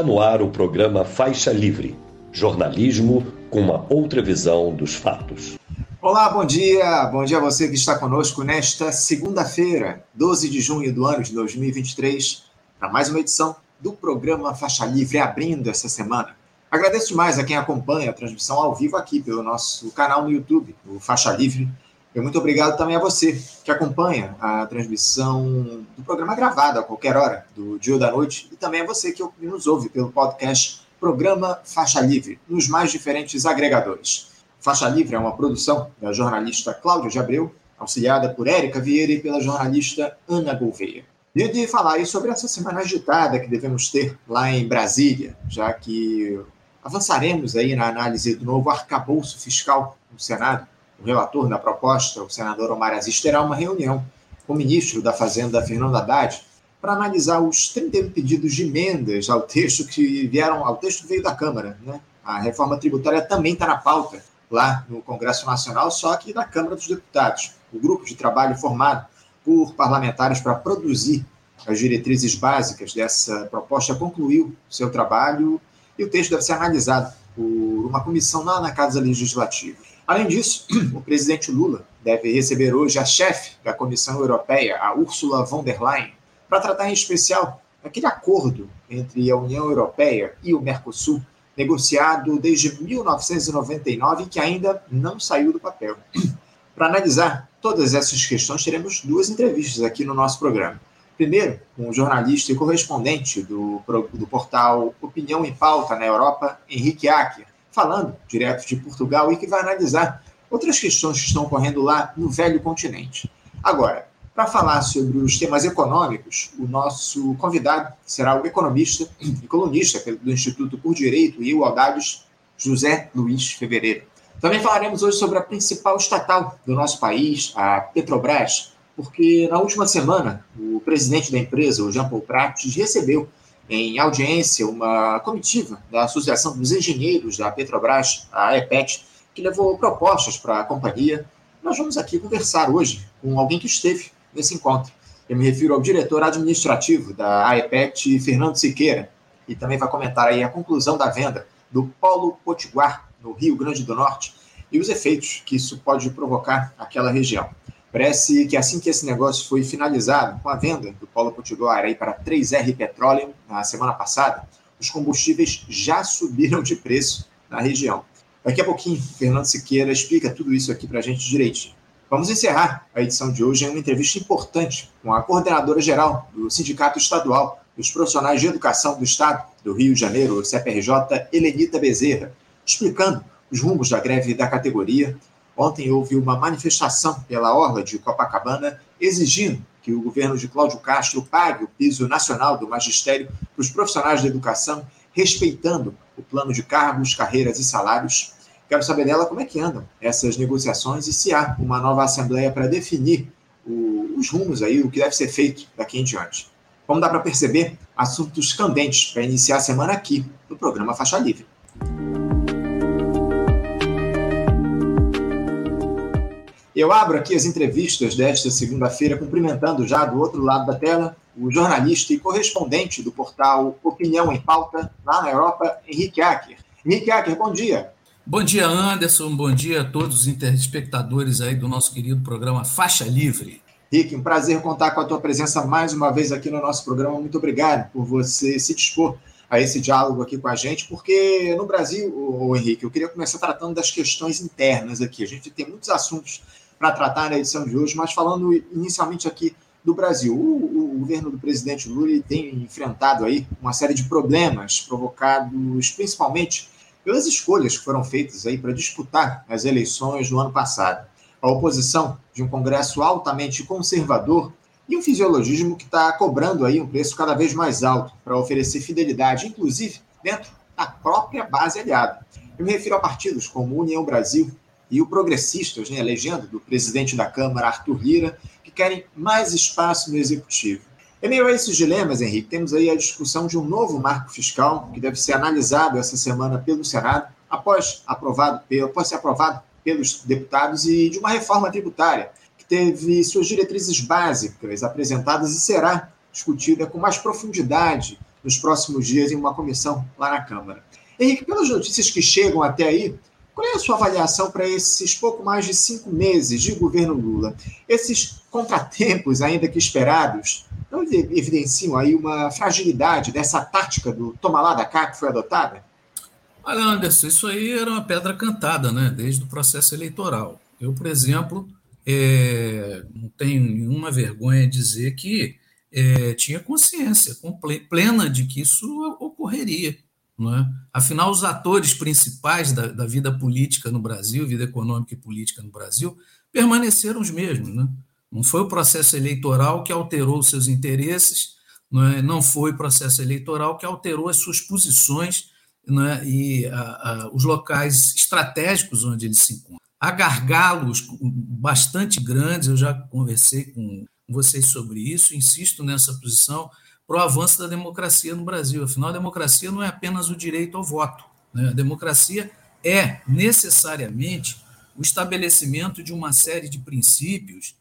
Está no ar o programa Faixa Livre jornalismo com uma outra visão dos fatos. Olá, bom dia. Bom dia a você que está conosco nesta segunda-feira, 12 de junho do ano de 2023, para mais uma edição do programa Faixa Livre, abrindo essa semana. Agradeço demais a quem acompanha a transmissão ao vivo aqui pelo nosso canal no YouTube, o Faixa Livre. E muito obrigado também a você que acompanha a transmissão do programa gravado a qualquer hora do dia ou da noite, e também a você que nos ouve pelo podcast Programa Faixa Livre, nos mais diferentes agregadores. Faixa Livre é uma produção da jornalista Cláudia de Abreu, auxiliada por Érica Vieira e pela jornalista Ana Gouveia. E de falar aí sobre essa semana agitada que devemos ter lá em Brasília, já que avançaremos aí na análise do novo arcabouço fiscal no Senado. O relator da proposta, o senador Omar Aziz, terá uma reunião com o ministro da Fazenda, Fernando Haddad, para analisar os 31 pedidos de emendas ao texto que vieram, ao texto que veio da Câmara. Né? A reforma tributária também está na pauta lá no Congresso Nacional, só que na Câmara dos Deputados. O grupo de trabalho formado por parlamentares para produzir as diretrizes básicas dessa proposta concluiu seu trabalho e o texto deve ser analisado por uma comissão lá na Casa Legislativa. Além disso, o presidente Lula deve receber hoje a chefe da Comissão Europeia, a Ursula von der Leyen, para tratar em especial aquele acordo entre a União Europeia e o Mercosul, negociado desde 1999 e que ainda não saiu do papel. Para analisar todas essas questões, teremos duas entrevistas aqui no nosso programa. Primeiro, com um o jornalista e correspondente do, do portal Opinião em Pauta na Europa, Henrique Acker, falando direto de Portugal e que vai analisar outras questões que estão ocorrendo lá no velho continente. Agora, para falar sobre os temas econômicos, o nosso convidado será o economista e colunista do Instituto por Direito e Igualdades, José Luiz Fevereiro. Também falaremos hoje sobre a principal estatal do nosso país, a Petrobras, porque na última semana o presidente da empresa, o Jean Paul Prates, recebeu em audiência uma comitiva da Associação dos Engenheiros da Petrobras, a EPET, que levou propostas para a companhia. Nós vamos aqui conversar hoje com alguém que esteve nesse encontro. Eu me refiro ao diretor administrativo da AEPET, Fernando Siqueira, e também vai comentar aí a conclusão da venda do Polo Potiguar, no Rio Grande do Norte, e os efeitos que isso pode provocar naquela região. Parece que assim que esse negócio foi finalizado, com a venda do Polo Potiguar aí para 3R Petroleum na semana passada, os combustíveis já subiram de preço na região. Daqui a pouquinho, Fernando Siqueira explica tudo isso aqui para a gente direitinho. Vamos encerrar a edição de hoje em uma entrevista importante com a coordenadora geral do Sindicato Estadual dos Profissionais de Educação do Estado do Rio de Janeiro, CPRJ, Helenita Bezerra, explicando os rumos da greve da categoria. Ontem houve uma manifestação pela Orla de Copacabana exigindo que o governo de Cláudio Castro pague o piso nacional do magistério para os profissionais da educação, respeitando o plano de cargos, carreiras e salários Quero saber dela como é que andam essas negociações e se há uma nova assembleia para definir o, os rumos aí, o que deve ser feito daqui em diante. Como dá para perceber, assuntos candentes para iniciar a semana aqui no programa Faixa Livre. Eu abro aqui as entrevistas desta segunda-feira, cumprimentando já do outro lado da tela o jornalista e correspondente do portal Opinião em Pauta, lá na Europa, Henrique Acker. Henrique Acker, bom dia. Bom dia, Anderson. Bom dia a todos os telespectadores aí do nosso querido programa Faixa Livre. Rick, um prazer contar com a tua presença mais uma vez aqui no nosso programa. Muito obrigado por você se dispor a esse diálogo aqui com a gente, porque no Brasil, o Henrique, eu queria começar tratando das questões internas aqui. A gente tem muitos assuntos para tratar na edição de hoje, mas falando inicialmente aqui do Brasil. O, o, governo do presidente Lula tem enfrentado aí uma série de problemas provocados principalmente pelas escolhas que foram feitas aí para disputar as eleições no ano passado. A oposição de um Congresso altamente conservador e um fisiologismo que está cobrando aí um preço cada vez mais alto para oferecer fidelidade, inclusive dentro da própria base aliada. Eu me refiro a partidos como União Brasil e o Progressistas, né, a legenda do presidente da Câmara, Arthur Lira, que querem mais espaço no executivo. Em meio a esses dilemas, Henrique, temos aí a discussão de um novo marco fiscal que deve ser analisado essa semana pelo Senado, após, aprovado, após ser aprovado pelos deputados, e de uma reforma tributária que teve suas diretrizes básicas apresentadas e será discutida com mais profundidade nos próximos dias em uma comissão lá na Câmara. Henrique, pelas notícias que chegam até aí, qual é a sua avaliação para esses pouco mais de cinco meses de governo Lula? Esses contratempos, ainda que esperados, não evidenciam aí uma fragilidade dessa tática do toma lá da cá que foi adotada? Olha, Anderson, isso aí era uma pedra cantada, né? Desde o processo eleitoral. Eu, por exemplo, é, não tenho nenhuma vergonha de dizer que é, tinha consciência plena de que isso ocorreria. Não é? Afinal, os atores principais da, da, vida política no Brasil, vida econômica e política no Brasil, permaneceram os mesmos. Né? Não foi o processo eleitoral que alterou seus interesses, não, é? não foi o processo eleitoral que alterou as suas posições né, e a, a, os locais estratégicos onde ele se encontra. Há gargalos bastante grandes, eu já conversei com vocês sobre isso, insisto nessa posição, para o avanço da democracia no Brasil. Afinal, a democracia não é apenas o direito ao voto. Né? A democracia é necessariamente o estabelecimento de uma série de princípios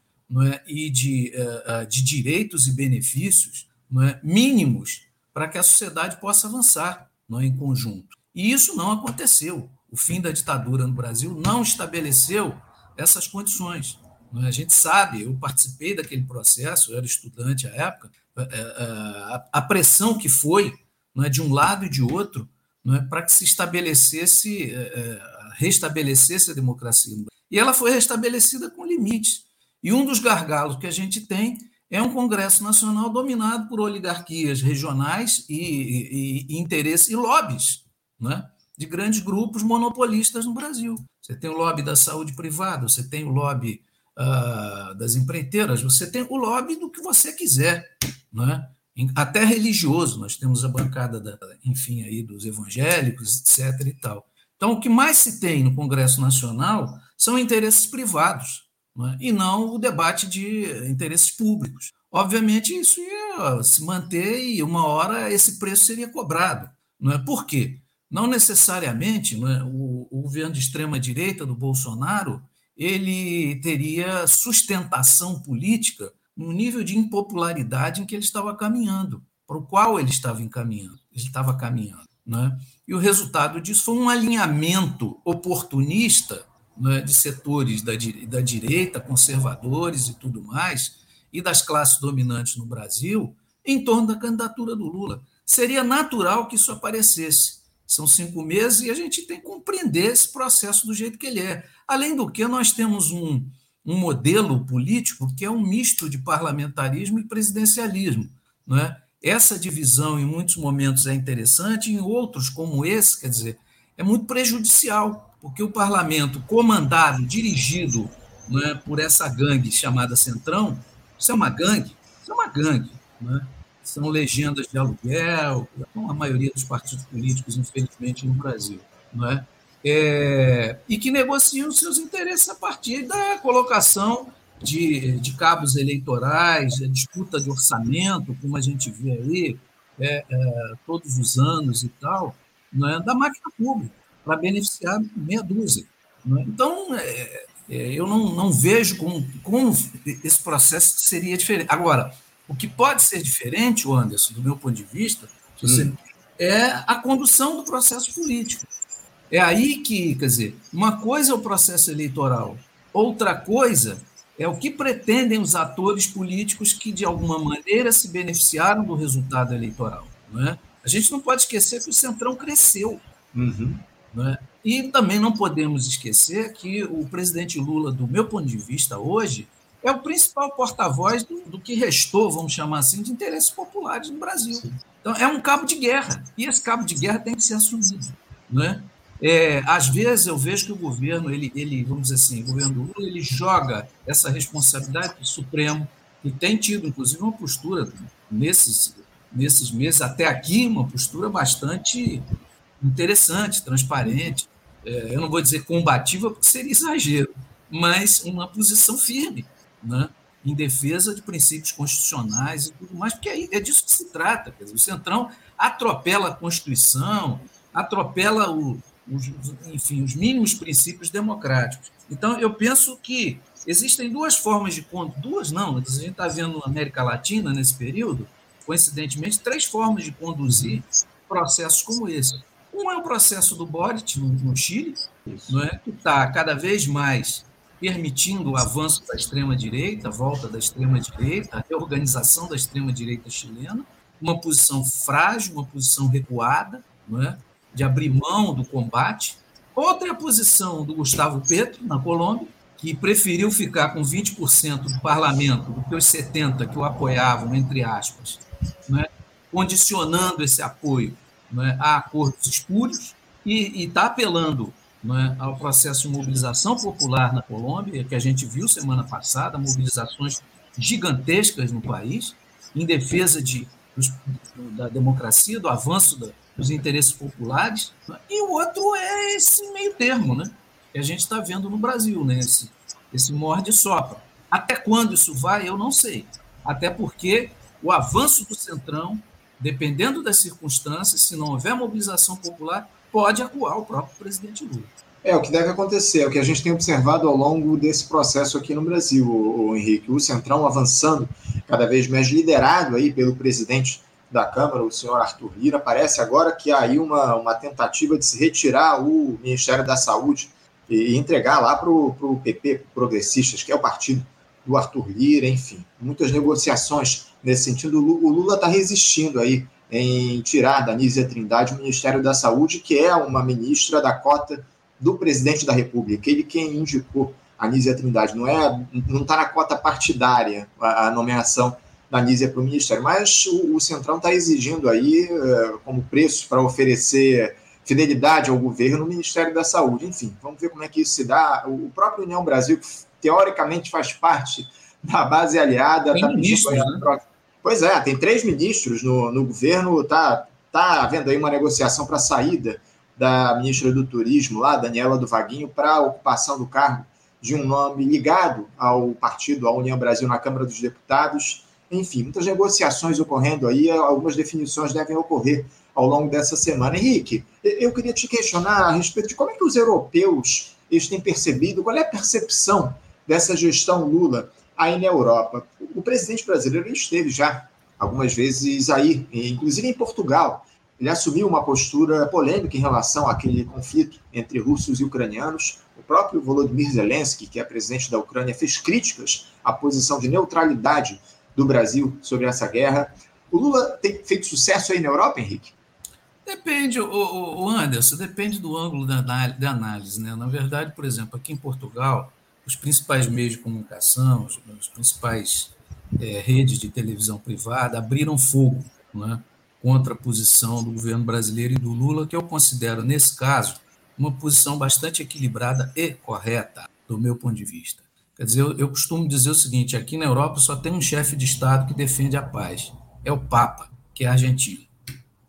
é? e de, uh, de direitos e benefícios é? mínimos para que a sociedade possa avançar não, em conjunto. E isso não aconteceu. O fim da ditadura no Brasil não estabeleceu essas condições. É? A gente sabe, eu participei daquele processo, eu era estudante à época, é, é, a pressão que foi não é, de um lado e de outro não é, para que se estabelecesse, restabelecesse a democracia. E ela foi restabelecida com limites. E um dos gargalos que a gente tem é um Congresso Nacional dominado por oligarquias regionais e, e, e interesses e lobbies né, de grandes grupos monopolistas no Brasil. Você tem o lobby da saúde privada, você tem o lobby uh, das empreiteiras, você tem o lobby do que você quiser, né? até religioso. Nós temos a bancada, da, enfim, aí dos evangélicos, etc. e tal. Então, o que mais se tem no Congresso Nacional são interesses privados é? e não o debate de interesses públicos. Obviamente, isso ia se manter e uma hora esse preço seria cobrado. Não é? Por quê? Não necessariamente não é? o, o governo de extrema-direita do Bolsonaro ele teria sustentação política no nível de impopularidade em que ele estava caminhando, para o qual ele estava encaminhando, ele estava caminhando. Né? E o resultado disso foi um alinhamento oportunista né, de setores da, da direita, conservadores e tudo mais, e das classes dominantes no Brasil, em torno da candidatura do Lula. Seria natural que isso aparecesse. São cinco meses e a gente tem que compreender esse processo do jeito que ele é. Além do que, nós temos um, um modelo político que é um misto de parlamentarismo e presidencialismo. Não é? Essa divisão, em muitos momentos, é interessante, em outros, como esse, quer dizer, é muito prejudicial porque o parlamento comandado, dirigido né, por essa gangue chamada Centrão, isso é uma gangue, isso é uma gangue, né? são legendas de aluguel, como a maioria dos partidos políticos, infelizmente, no Brasil, não é? É e que negociam seus interesses a partir da colocação de, de cabos eleitorais, a disputa de orçamento, como a gente vê aí é, é, todos os anos e tal, não é? da máquina pública para beneficiar meia dúzia. Né? Então, é, é, eu não, não vejo como, como esse processo seria diferente. Agora, o que pode ser diferente, Anderson, do meu ponto de vista, hum. é a condução do processo político. É aí que, quer dizer, uma coisa é o processo eleitoral, outra coisa é o que pretendem os atores políticos que, de alguma maneira, se beneficiaram do resultado eleitoral. Não é? A gente não pode esquecer que o Centrão cresceu. Uhum. Né? E também não podemos esquecer que o presidente Lula, do meu ponto de vista hoje, é o principal porta-voz do, do, que restou, vamos chamar assim, de interesses populares no Brasil. Sim. Então, é um cabo de guerra, e esse cabo de guerra tem que ser assumido. Né? É, às vezes eu vejo que o governo, ele, ele, vamos dizer assim, o governo Lula, ele joga essa responsabilidade para o Supremo, e tem tido, inclusive, uma postura nesses, nesses meses, até aqui, uma postura bastante interessante, transparente. É, eu não vou dizer combativa, porque seria exagero, mas uma posição firme, né? em defesa de princípios constitucionais e tudo mais, porque é disso que se trata. Dizer, o Centrão atropela a Constituição, atropela o, os, enfim, os mínimos princípios democráticos. Então, eu penso que existem duas formas de duas não, a gente está vendo na América Latina nesse período, coincidentemente, três formas de conduzir processos como esse. Um é o processo do Boric, no, no Chile, não é? que está cada vez mais permitindo o avanço da extrema-direita, a volta da extrema-direita, a reorganização da extrema-direita chilena, uma posição frágil, uma posição recuada, não é? De abrir mão do combate. Outra é a posição do Gustavo Petro, na Colômbia, que preferiu ficar com 20% do parlamento do que os 70% que o apoiavam, entre aspas, é? condicionando esse apoio é? a acordos espúrios, e está apelando é? ao processo de mobilização popular na Colômbia, que a gente viu semana passada, mobilizações gigantescas no país, em defesa de, da democracia, do avanço da, dos interesses populares, e o outro é esse meio termo, né? que a gente está vendo no Brasil, né? esse, esse morde e sopra. Até quando isso vai, eu não sei. Até porque o avanço do Centrão, dependendo das circunstâncias, se não houver mobilização popular, pode acuar o próprio presidente Lula. É o que deve acontecer, é o que a gente tem observado ao longo desse processo aqui no Brasil, o, o Henrique. O Centrão avançando cada vez mais liderado aí pelo presidente da Câmara, o senhor Arthur Lira. Parece agora que há aí uma, uma tentativa de se retirar o Ministério da Saúde e entregar lá para o PP, Progressistas, que é o partido do Arthur Lira, enfim, muitas negociações nesse sentido. O Lula está resistindo aí em tirar da Nízia Trindade o Ministério da Saúde, que é uma ministra da cota do presidente da República, ele quem indicou a Nízia Trindade, não é, não está na cota partidária a, a nomeação da Nízia para o Ministério, mas o, o Centrão está exigindo aí uh, como preço para oferecer fidelidade ao governo no Ministério da Saúde. Enfim, vamos ver como é que isso se dá. O próprio União Brasil, que teoricamente faz parte da base aliada, está pedindo. Né? Pois é, tem três ministros no, no governo, está tá havendo aí uma negociação para a saída da ministra do Turismo, lá, Daniela do Vaguinho, para a ocupação do cargo de um nome ligado ao partido, à União Brasil, na Câmara dos Deputados. Enfim, muitas negociações ocorrendo aí, algumas definições devem ocorrer ao longo dessa semana. Henrique, eu queria te questionar a respeito de como é que os europeus eles têm percebido, qual é a percepção dessa gestão Lula aí na Europa. O presidente brasileiro esteve já algumas vezes aí, inclusive em Portugal. Ele assumiu uma postura polêmica em relação àquele conflito entre russos e ucranianos. O próprio Volodymyr Zelensky, que é presidente da Ucrânia, fez críticas à posição de neutralidade do Brasil sobre essa guerra. O Lula tem feito sucesso aí na Europa, Henrique? Depende, o, Anderson, depende do ângulo da, da análise. Né? Na verdade, por exemplo, aqui em Portugal, os principais meios de comunicação, os, os principais é, redes de televisão privada abriram fogo né, contra a posição do governo brasileiro e do Lula, que eu considero, nesse caso, uma posição bastante equilibrada e correta, do meu ponto de vista. Quer dizer, eu, eu costumo dizer o seguinte: aqui na Europa só tem um chefe de Estado que defende a paz, é o Papa, que é argentino.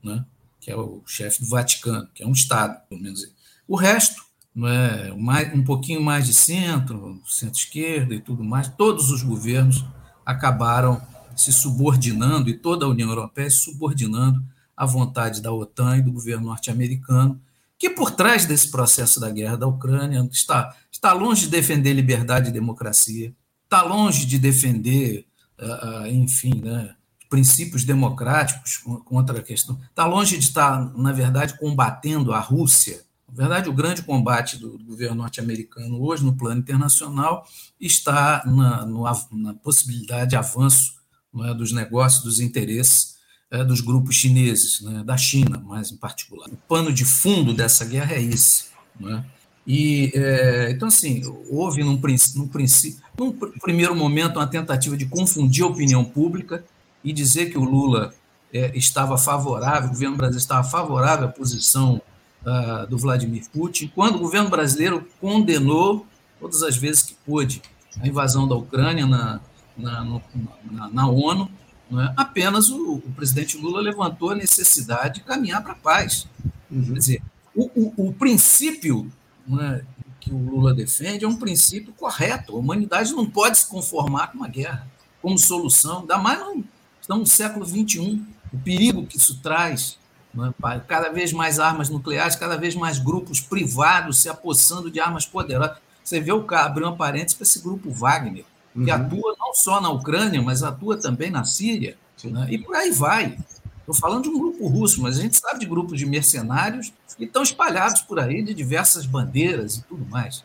Né? que é o chefe do Vaticano, que é um Estado, pelo menos. O resto, não é, um pouquinho mais de centro, centro-esquerda e tudo mais, todos os governos acabaram se subordinando, e toda a União Europeia se subordinando à vontade da OTAN e do governo norte-americano, que por trás desse processo da guerra da Ucrânia está, está longe de defender liberdade e democracia, está longe de defender, ah, ah, enfim, né, princípios democráticos contra a questão. Está longe de estar, na verdade, combatendo a Rússia. Na verdade, o grande combate do, governo norte-americano hoje, no plano internacional, está na, no, na possibilidade de avanço é, dos negócios, dos interesses é, dos grupos chineses, né, da China, mais em particular. O pano de fundo dessa guerra é esse. É? E, é, então, assim, houve, num, num, num primeiro momento, uma tentativa de confundir a opinião pública e dizer que o Lula é, estava favorável, o governo brasileiro estava favorável à posição uh, do Vladimir Putin, quando o governo brasileiro condenou todas as vezes que pôde a invasão da Ucrânia na, na, no, na, na ONU, é? apenas o, o, presidente Lula levantou a necessidade de caminhar para a paz. Uhum. Quer dizer, o, o, o princípio é, que o Lula defende é um princípio correto. A humanidade não pode se conformar com uma guerra como solução, ainda mais Estamos no século XXI. O perigo que isso traz, é? cada vez mais armas nucleares, cada vez mais grupos privados se apossando de armas poderosas. Você vê o cara abrir uma parênteses para esse grupo Wagner, que uhum. atua não só na Ucrânia, mas atua também na Síria. Né? E por aí vai. Estou falando de um grupo russo, mas a gente sabe de grupos de mercenários que estão espalhados por aí de diversas bandeiras e tudo mais.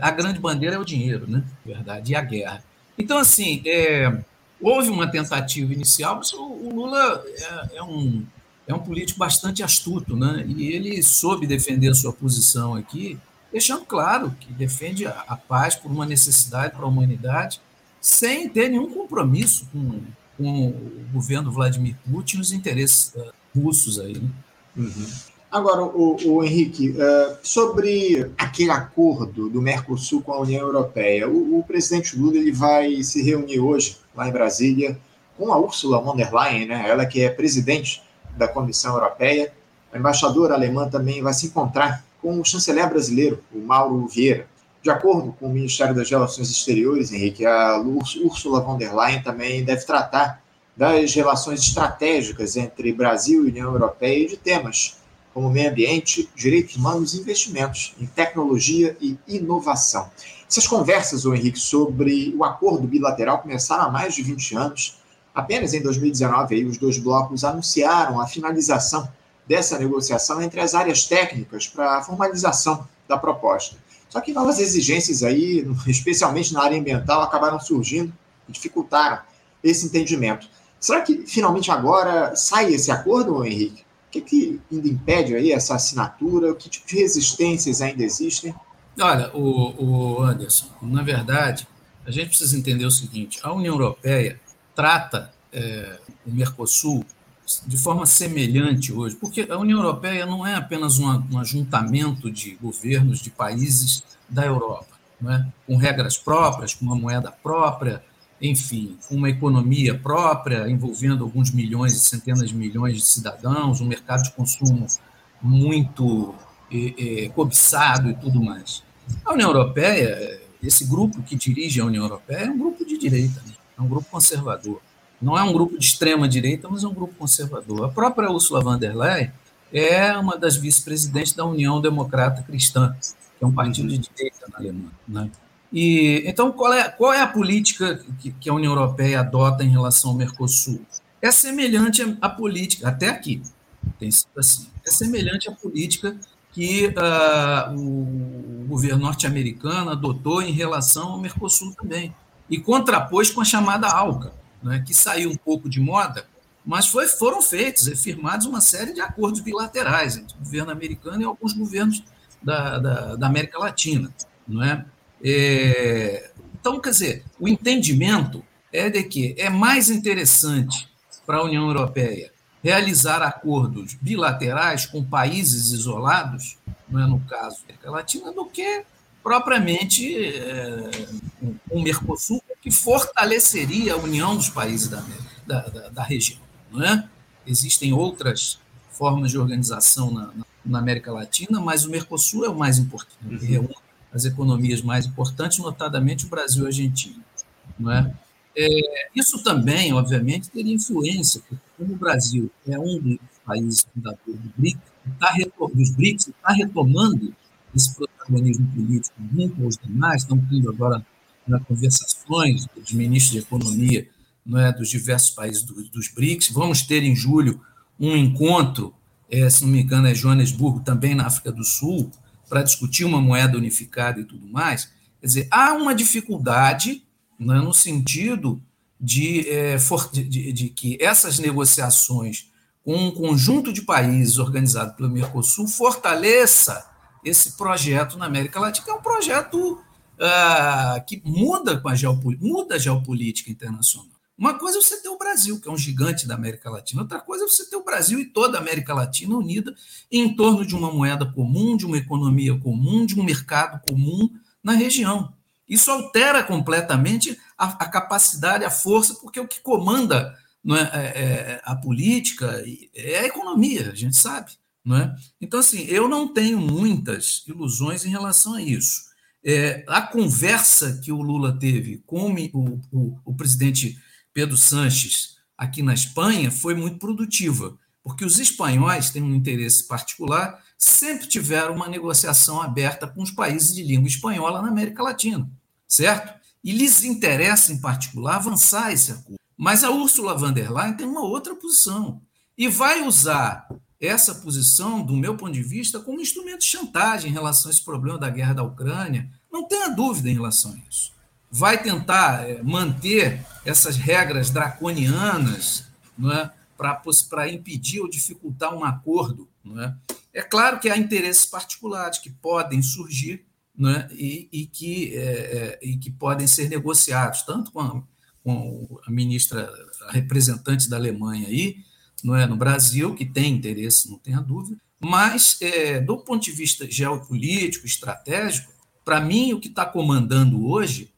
A grande bandeira é o dinheiro, né? Verdade, e a guerra. Então, assim, é, houve uma tentativa inicial, mas o, Lula é, é, um, é um político bastante astuto, né? E ele soube defender a sua posição aqui, deixando claro que defende a, a paz por uma necessidade para a humanidade, sem ter nenhum compromisso com, com o governo Vladimir Putin e os interesses uh, russos aí. Né? Uhum. Agora, o, o Henrique, uh, sobre aquele acordo do Mercosul com a União Europeia, o, o, presidente Lula ele vai se reunir hoje, lá em Brasília, com a Ursula von der Leyen, né? ela que é presidente da Comissão Europeia. A embaixadora alemã também vai se encontrar com o chanceler brasileiro, o Mauro Vieira. De acordo com o Ministério das Relações Exteriores, Henrique, a Ursula von der Leyen também deve tratar das relações estratégicas entre Brasil e União Europeia e de temas como meio ambiente, direitos humanos e investimentos em tecnologia e inovação. Essas conversas, o Henrique, sobre o acordo bilateral começaram há mais de 20 anos. Apenas em 2019, aí, os dois blocos anunciaram a finalização dessa negociação entre as áreas técnicas para a formalização da proposta. Só que novas exigências aí, especialmente na área ambiental, acabaram surgindo e dificultaram esse entendimento. Será que finalmente agora sai esse acordo, Henrique? que, que ainda impede aí essa assinatura? Que tipo de resistências ainda existem? Olha, o, o Anderson, na verdade, a gente precisa entender o seguinte: a União Europeia trata é, o Mercosul de forma semelhante hoje, porque a União Europeia não é apenas um ajuntamento de governos de países da Europa, é? com regras próprias, com uma moeda própria, enfim, uma economia própria, envolvendo alguns milhões e centenas de milhões de cidadãos, um mercado de consumo muito é, é, cobiçado e tudo mais. A União Europeia, esse grupo que dirige a União Europeia, é um grupo de direita, né? é um grupo conservador. Não é um grupo de extrema direita, mas é um grupo conservador. A própria Ursula von der Leyen é uma das vice-presidentes da União Democrata Cristã, que é um partido de direita na Alemanha. Né? E, então, qual é, qual é a política que, que, a União Europeia adota em relação ao Mercosul? É semelhante à, política, até aqui, tem sido assim, é semelhante à política que uh, o governo norte-americano adotou em relação ao Mercosul também, e contrapôs com a chamada ALCA, né, que saiu um pouco de moda, mas foi, foram feitos e firmados uma série de acordos bilaterais entre o governo americano e alguns governos da, da, da América Latina. É? É, então, quer dizer, o entendimento é de que é mais interessante para a União Europeia realizar acordos bilaterais com países isolados, não é no caso da América Latina, do que propriamente é, um Mercosul que fortaleceria a união dos países da, da, da, da região. É? Existem outras formas de organização na, na, América Latina, mas o Mercosul é o mais importante, uhum. reúne as economias mais importantes, notadamente o Brasil e a Argentina. É? É, isso também, obviamente, teria influência, porque como o Brasil é um dos países fundadores do BRICS, tá dos BRICS, está retomando esse protagonismo político junto aos demais, estão tendo agora né, conversações dos ministros de economia não é, dos diversos países do, dos BRICS. Vamos ter em julho um encontro, é, se não me engano, é Joanesburgo, também na África do Sul, para discutir uma moeda unificada e tudo mais. Quer dizer, há uma dificuldade né, no sentido de, é, for, de, de, que essas negociações com um conjunto de países organizado pelo Mercosul fortaleça esse projeto na América Latina, é um projeto uh, que muda com a geopolítica, muda a geopolítica internacional. Uma coisa é você ter o Brasil, que é um gigante da América Latina, outra coisa é você ter o Brasil e toda a América Latina unida em torno de uma moeda comum, de uma economia comum, de um mercado comum na região. Isso altera completamente a, a capacidade, a força, porque o que comanda é, é, é, a política é a economia, a gente sabe. É? Então, assim, eu não tenho muitas ilusões em relação a isso. É, a conversa que o Lula teve com o, o, o presidente Pedro Sanches aqui na Espanha foi muito produtiva, porque os espanhóis têm um interesse particular, sempre tiveram uma negociação aberta com os países de língua espanhola na América Latina, certo? E lhes interessa, em particular, avançar esse acordo. Mas a Ursula von der Leyen tem uma outra posição e vai usar essa posição, do meu ponto de vista, como instrumento de chantagem em relação a esse problema da guerra da Ucrânia. Não tenha dúvida em relação a isso. Vai tentar é, manter essas regras draconianas é, para impedir ou dificultar um acordo. É? é claro que há interesses particulares que podem surgir é, e, e, que, é, é, e que podem ser negociados, tanto com a, com a ministra, a representante da Alemanha aí, não é, no Brasil, que tem interesse, não tenha dúvida, mas, é, do ponto de vista geopolítico, estratégico, para mim, o que está comandando hoje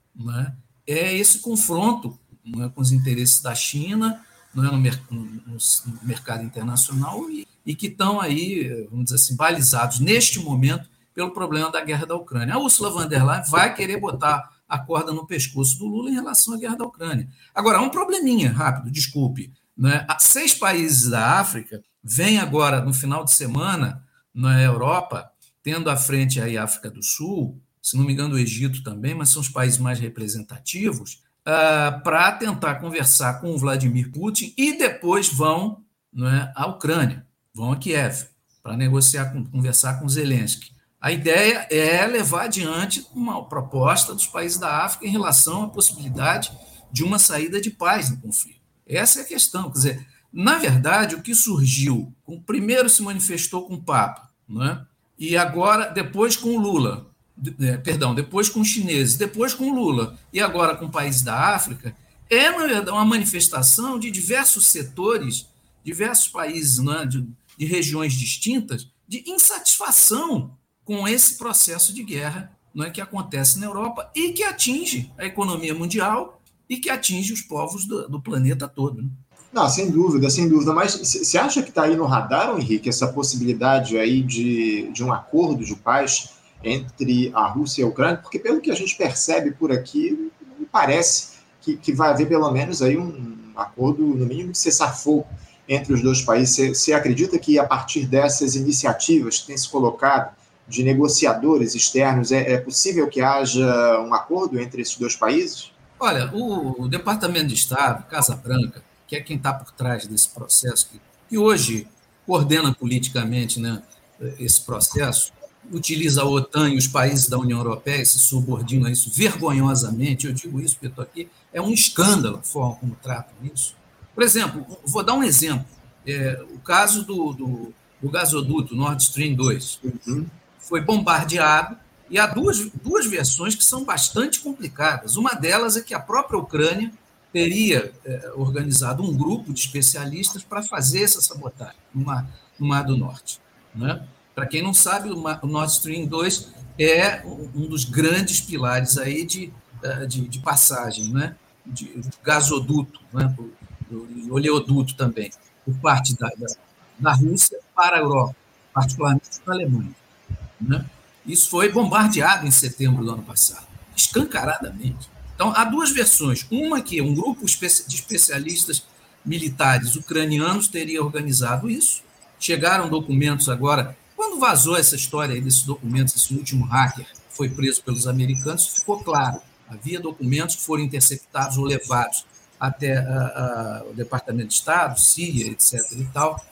é, é, esse confronto é, com os interesses da China é, no, no, no, mercado internacional e, e que estão aí, vamos dizer assim, balizados neste momento pelo problema da guerra da Ucrânia. A Ursula von der Leyen vai querer botar a corda no pescoço do Lula em relação à guerra da Ucrânia. Agora, há um probleminha rápido, desculpe. Né? Seis países da África vêm agora, no final de semana, na Europa, tendo à frente aí a África do Sul, se não me engano, o Egito também, mas são os países mais representativos, uh, ah, para tentar conversar com o Vladimir Putin e depois vão né, à Ucrânia, vão a Kiev, para negociar, conversar com Zelensky. A ideia é levar adiante uma proposta dos países da África em relação à possibilidade de uma saída de paz no conflito. Essa é a questão. Quer dizer, na verdade, o que surgiu, primeiro se manifestou com o Papa, não é? e agora, depois com o Lula, é, perdão, depois com os chineses, depois com o Lula, e agora com países da África, é, na verdade, uma manifestação de diversos setores, diversos países é? de, de regiões distintas, de insatisfação com esse processo de guerra não é, que acontece na Europa e que atinge a economia mundial e que atinge os povos do, do planeta todo. Né? Não, sem dúvida, sem dúvida. Mas você acha que está aí no radar, Henrique, essa possibilidade aí de, de um acordo de paz entre a Rússia e a Ucrânia? Porque pelo que a gente percebe por aqui, parece que, que vai haver pelo menos aí um acordo, no mínimo, de cessar-fogo entre os dois países. Você acredita que a partir dessas iniciativas que têm se colocado de negociadores externos, é, é possível que haja um acordo entre esses dois países? Olha, o, o Departamento de Estado, Casa Branca, que é quem está por trás desse processo, que, que hoje coordena politicamente né, esse processo, utiliza a OTAN e os países da União Europeia se subordinam a isso vergonhosamente. Eu digo isso porque estou aqui. É um escândalo a forma como tratam isso. Por exemplo, vou dar um exemplo. É, o caso do, do, do, gasoduto Nord Stream 2 uhum. foi bombardeado e há duas, duas versões que são bastante complicadas. Uma delas é que a própria Ucrânia teria é, organizado um grupo de especialistas para fazer essa sabotagem no Mar, no Mar do Norte. Né? Para quem não sabe, o, Mar, o Nord Stream 2 é um dos grandes pilares aí de, é, de, de passagem, né? de, de gasoduto, né? do, oleoduto também, por parte da, da, da Rússia para a Europa, particularmente para a Alemanha. Né? Isso foi bombardeado em setembro do ano passado, escancaradamente. Então, há duas versões. Uma que um grupo de especialistas militares ucranianos teria organizado isso. Chegaram documentos agora. Quando vazou essa história aí desses documentos, esse último hacker foi preso pelos americanos, ficou claro. Havia documentos que foram interceptados ou levados até a, a, o Departamento de Estado, CIA, etc. e tal,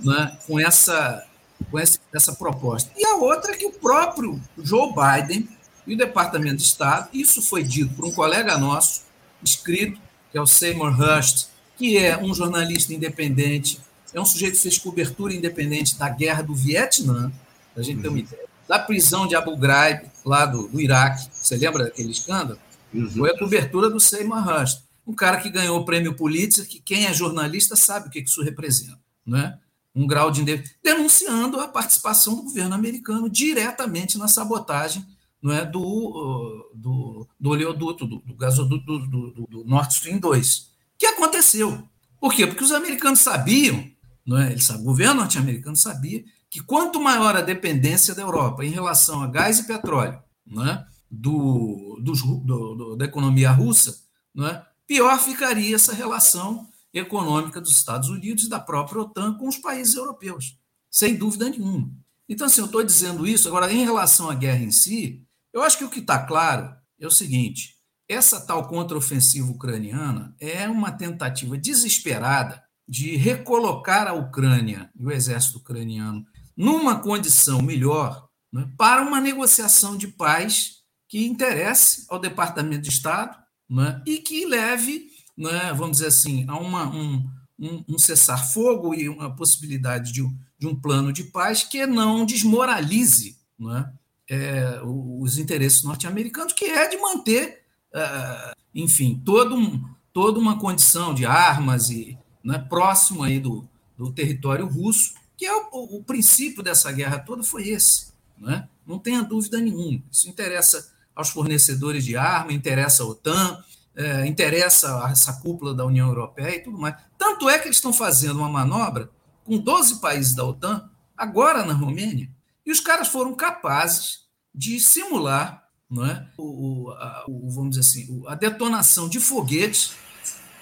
né, com essa com essa proposta. E a outra é que o próprio Joe Biden e o Departamento de Estado, isso foi dito por um colega nosso, escrito, que é o Seymour Hurst, que é um jornalista independente, é um sujeito que fez cobertura independente da guerra do Vietnã, a gente ter uma uhum. ideia, da prisão de Abu Ghraib, lá do, do Iraque. Você lembra daquele escândalo? Uhum. Foi a cobertura do Seymour Hurst, um cara que ganhou o prêmio Pulitzer, que quem é jornalista sabe o que isso representa. Não é? Um grau de denunciando a participação do governo americano diretamente na sabotagem não é, do, do, do oleoduto, do, do gasoduto do, do, do Nord Stream 2. que aconteceu? Por quê? Porque os americanos sabiam, não é? Eles, o governo norte-americano sabia que quanto maior a dependência da Europa em relação a gás e petróleo não é? do, do, do da economia russa, não é? pior ficaria essa relação econômica dos Estados Unidos e da própria OTAN com os países europeus, sem dúvida nenhuma. Então, assim, eu estou dizendo isso. Agora, em relação à guerra em si, eu acho que o que está claro é o seguinte: essa tal contraofensiva ucraniana é uma tentativa desesperada de recolocar a Ucrânia e o exército ucraniano numa condição melhor né, para uma negociação de paz que interesse ao Departamento de Estado né, e que leve, né, vamos dizer assim, a uma, um, um, um cessar-fogo e uma possibilidade de, de, um plano de paz que não desmoralize né, é, os interesses norte-americanos, que é de manter, é, enfim, todo um, toda uma condição de armas e né, próximo aí do, do território russo, que é o, o princípio dessa guerra toda foi esse. Né? Não tenha dúvida nenhuma. Isso interessa aos fornecedores de arma, interessa à OTAN, é, interessa essa cúpula da União Europeia e tudo mais. Tanto é que eles estão fazendo uma manobra com 12 países da OTAN, agora na Romênia, e os caras foram capazes de simular não é, o, a, o vamos assim, a detonação de foguetes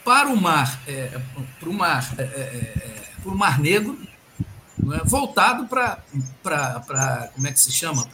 para o mar, é, para o mar, é, é, é para o mar Negro, é? voltado para, como é que se chama?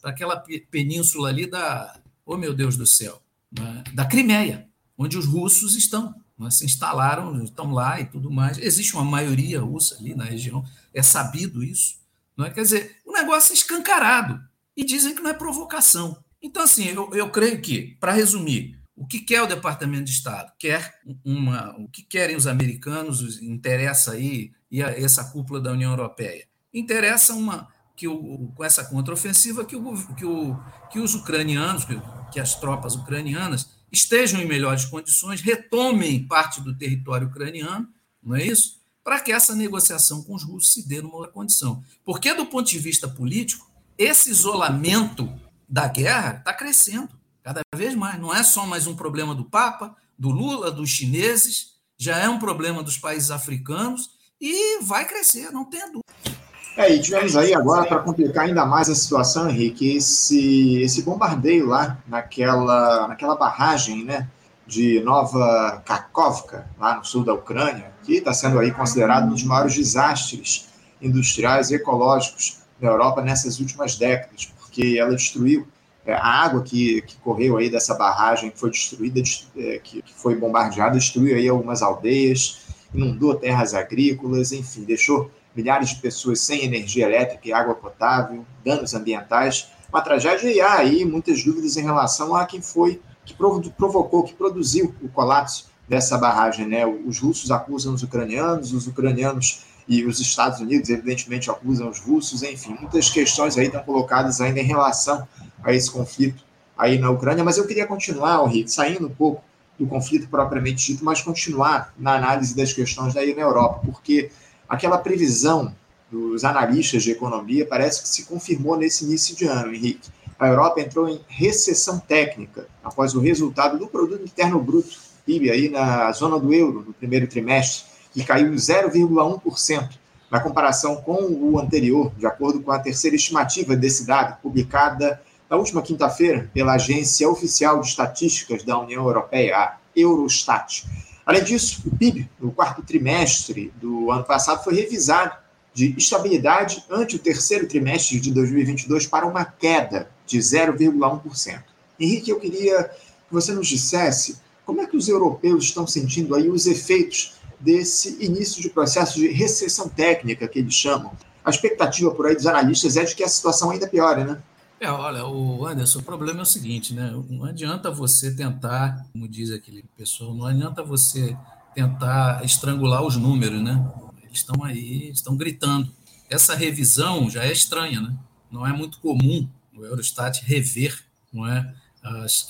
Para aquela península ali da, oh meu Deus do céu, é? da Crimeia, onde os russos estão, se instalaram, estão lá e tudo mais. Existe uma maioria russa ali na região, é sabido isso. Não é? Quer dizer, o negócio é escancarado. E dizem que não é provocação. Então, assim, eu, eu creio que, para resumir, o que quer o Departamento de Estado? Quer uma, o que querem os americanos? Interessa aí e a, essa cúpula da União Europeia? Interessa uma que o, com essa contraofensiva que, o, que, o, que os ucranianos, que, que as tropas ucranianas estejam em melhores condições, retomem parte do território ucraniano, não é isso? Para que essa negociação com os russos se dê numa condição. Porque, do ponto de vista político, esse isolamento da guerra está crescendo cada vez mais. Não é só mais um problema do Papa, do Lula, dos chineses, já é um problema dos países africanos e vai crescer, não tenha dúvida. É, e tivemos aí agora, para complicar ainda mais a situação, Henrique, esse, esse bombardeio lá naquela, naquela barragem, né, de Nova Kakovka, lá no sul da Ucrânia, que está sendo aí considerado um dos maiores desastres industriais e ecológicos da Europa nessas últimas décadas, porque ela destruiu é, a água que, que correu aí dessa barragem que foi destruída, é, que, que foi bombardeada, destruiu aí algumas aldeias, inundou terras agrícolas, enfim, deixou milhares de pessoas sem energia elétrica e água potável, danos ambientais, uma tragédia e há aí muitas dúvidas em relação a quem foi que provocou, que produziu o colapso dessa barragem, né? Os russos acusam os ucranianos, os ucranianos e os Estados Unidos, evidentemente, acusam os russos, enfim, muitas questões aí estão colocadas ainda em relação a esse conflito aí na Ucrânia, mas eu queria continuar, Henrique, saindo um pouco do conflito propriamente dito, mas continuar na análise das questões daí na Europa, porque aquela previsão dos analistas de economia parece que se confirmou nesse início de ano, Henrique. A Europa entrou em recessão técnica após o resultado do produto interno bruto, PIB aí na zona do euro no primeiro trimestre, que caiu 0,1% na comparação com o anterior, de acordo com a terceira estimativa desse dado, publicada na última quinta-feira pela Agência Oficial de Estatísticas da União Europeia, a Eurostat. Além disso, o PIB no quarto trimestre do ano passado foi revisado de estabilidade ante o terceiro trimestre de 2022 para uma queda de 0,1%. Henrique, eu queria que você nos dissesse como é que os europeus estão sentindo aí os efeitos desse início de processo de recessão técnica que eles chamam. A expectativa por aí dos analistas é de que a situação ainda piore, né? É, olha, o Anderson, o problema é o seguinte, né? Não adianta você tentar, como diz aquele pessoal, não adianta você tentar estrangular os números, né? Eles estão aí, estão gritando. Essa revisão já é estranha, né? Não é muito comum o Eurostat rever, não é, As,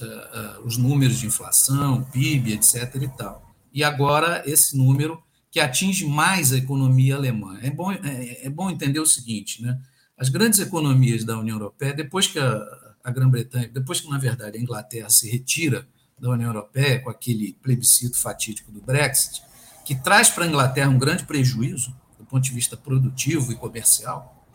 os números de inflação, PIB, etc. e tal. E agora esse número que atinge mais a economia alemã. É bom, é, é bom entender o seguinte, né? As grandes economias da União Europeia, depois que a, a Grã-Bretanha, depois que, na verdade, a Inglaterra se retira da União Europeia com aquele plebiscito fatídico do Brexit, que traz para a Inglaterra um grande prejuízo do ponto de vista produtivo e comercial,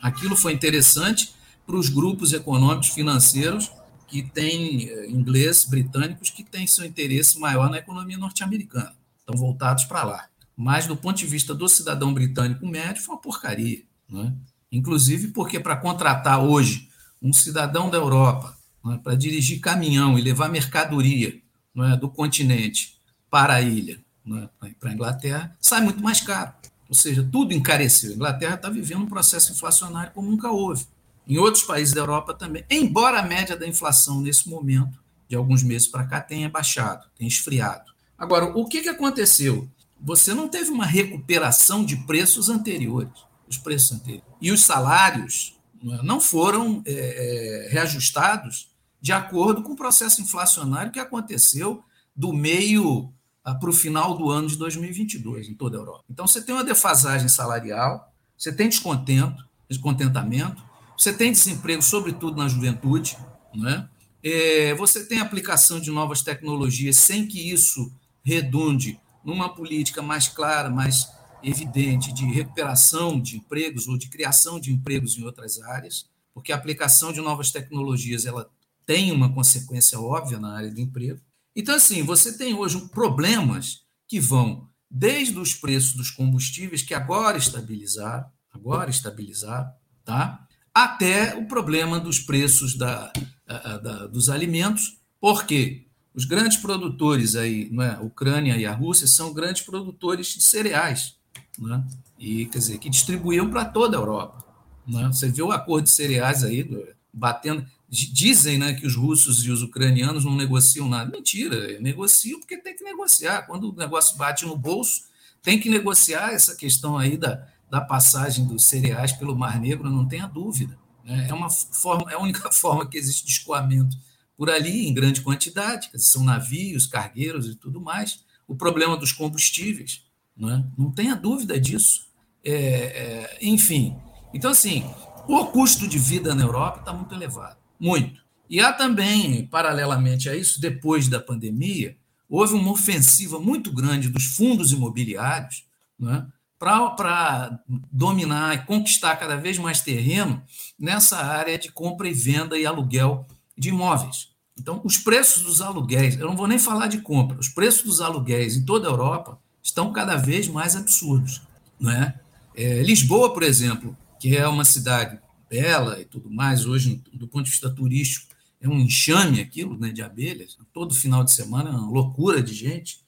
aquilo foi interessante para os grupos econômicos financeiros que têm eh, inglês, britânicos, que têm seu interesse maior na economia norte-americana, estão voltados para lá. Mas, do ponto de vista do cidadão britânico médio, foi uma porcaria. Não é? Inclusive porque para contratar hoje um cidadão da Europa é? para dirigir caminhão e levar mercadoria é? do continente para a ilha, é? para a Inglaterra, sai muito mais caro. Ou seja, tudo encareceu. A Inglaterra está vivendo um processo inflacionário como nunca houve. Em outros países da Europa também. Embora a média da inflação nesse momento, de alguns meses para cá, tenha baixado, tenha esfriado. Agora, o que, que aconteceu? Você não teve uma recuperação de preços anteriores, os preços anteriores. E os salários não foram é, é reajustados de acordo com o processo inflacionário que aconteceu do meio para o final do ano de 2022 em toda a Europa. Então, você tem uma defasagem salarial, você tem descontento, descontentamento, você tem desemprego, sobretudo na juventude, né? É, você tem aplicação de novas tecnologias sem que isso redunde numa política mais clara, mais evidente de recuperação de empregos ou de criação de empregos em outras áreas, porque a aplicação de novas tecnologias ela tem uma consequência óbvia na área do emprego. Então, assim, você tem hoje problemas que vão desde os preços dos combustíveis, que agora estabilizaram, agora estabilizaram, tá? até o problema dos preços da, da, dos alimentos, porque os grandes produtores aí, é? a Ucrânia e a Rússia, são grandes produtores de cereais, né? e quer dizer, que distribuíam para toda a Europa. Né? Você vê o acordo de cereais aí, batendo. Dizem né, que os russos e os ucranianos não negociam nada. Mentira, negociam porque tem que negociar. Quando o negócio bate no bolso, tem que negociar essa questão aí da, da passagem dos cereais pelo Mar Negro, não tenha dúvida. Né? É, uma forma, é a única forma que existe de escoamento por ali, em grande quantidade, são navios, cargueiros e tudo mais. O problema dos combustíveis, não, é? não tenha dúvida disso. É, é, enfim, então, assim, o custo de vida na Europa está muito elevado, muito. E há também, paralelamente a isso, depois da pandemia, houve uma ofensiva muito grande dos fundos imobiliários, não é? para dominar e conquistar cada vez mais terreno nessa área de compra e venda e aluguel de imóveis. Então, os preços dos aluguéis, eu não vou nem falar de compra, os preços dos aluguéis em toda a Europa estão cada vez mais absurdos. Não é? É, Lisboa, por exemplo, que é uma cidade bela e tudo mais, hoje, do ponto de vista turístico, é um enxame aquilo né, de abelhas, todo final de semana uma loucura de gente.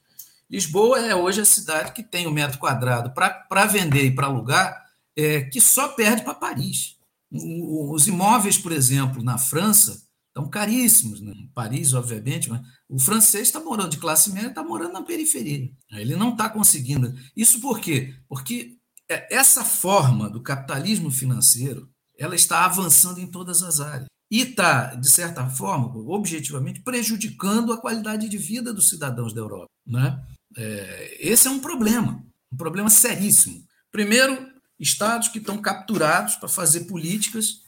Lisboa é hoje a cidade que tem o um metro quadrado para vender e para alugar, é, que só perde para Paris. Os imóveis, por exemplo, na França, estão caríssimos. Né? Paris, obviamente, mas o francês está morando de classe média, está morando na periferia. Ele não está conseguindo. Isso por quê? Porque é, essa forma do capitalismo financeiro ela está avançando em todas as áreas. E está, de certa forma, objetivamente, prejudicando a qualidade de vida dos cidadãos da Europa. Né? É, esse é um problema, um problema seríssimo. Primeiro, estados que estão capturados para fazer políticas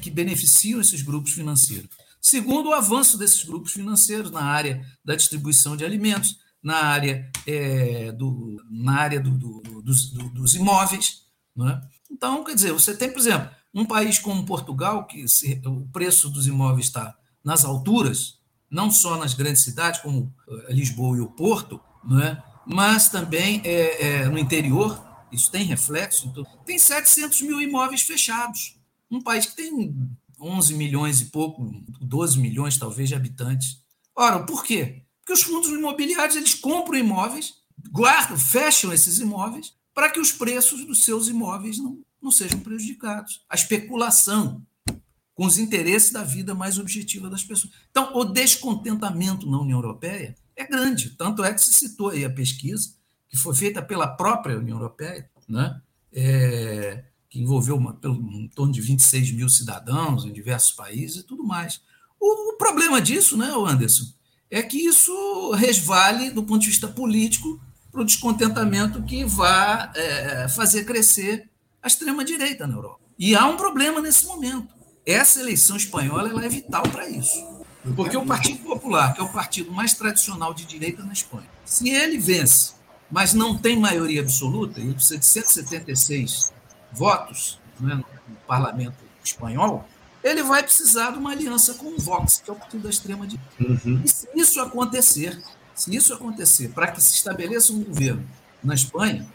que beneficiam esses grupos financeiros. Segundo, o avanço desses grupos financeiros na área da distribuição de alimentos, na área, é, do, na área do, do, dos, dos, imóveis. Né? Então, quer dizer, você tem, por exemplo, um país como Portugal, que se, o preço dos imóveis está nas alturas, não só nas grandes cidades, como eh, Lisboa e o Porto, não é? mas também é, é, no interior, isso tem reflexo. Então, tem 700 mil imóveis fechados. Um país que tem 11 milhões e pouco, 12 milhões talvez de habitantes. Ora, por quê? Porque os fundos imobiliários eles compram imóveis, guardam, fecham esses imóveis para que os preços dos seus imóveis não, não sejam prejudicados. A especulação com os interesses da vida mais objetiva das pessoas. Então, o descontentamento na União Europeia é grande. Tanto é que se citou aí a pesquisa, que foi feita pela própria União Europeia, né? É, que envolveu uma, pelo, em torno de 26 mil cidadãos em diversos países e tudo mais. O, o problema disso, né, Anderson, é que isso resvale, do ponto de vista político, para o descontentamento que vai é, fazer crescer a extrema-direita na Europa. E há um problema nesse momento. Essa eleição espanhola ela é vital para isso. Porque o Partido Popular, que é o partido mais tradicional de direita na Espanha, se ele vence, mas não tem maioria absoluta, ele precisa de 176 votos né, no parlamento espanhol, ele vai precisar de uma aliança com o Vox, que é o partido da extrema-direita. Uhum. E se isso acontecer, se isso acontecer, para que se estabeleça um governo na Espanha,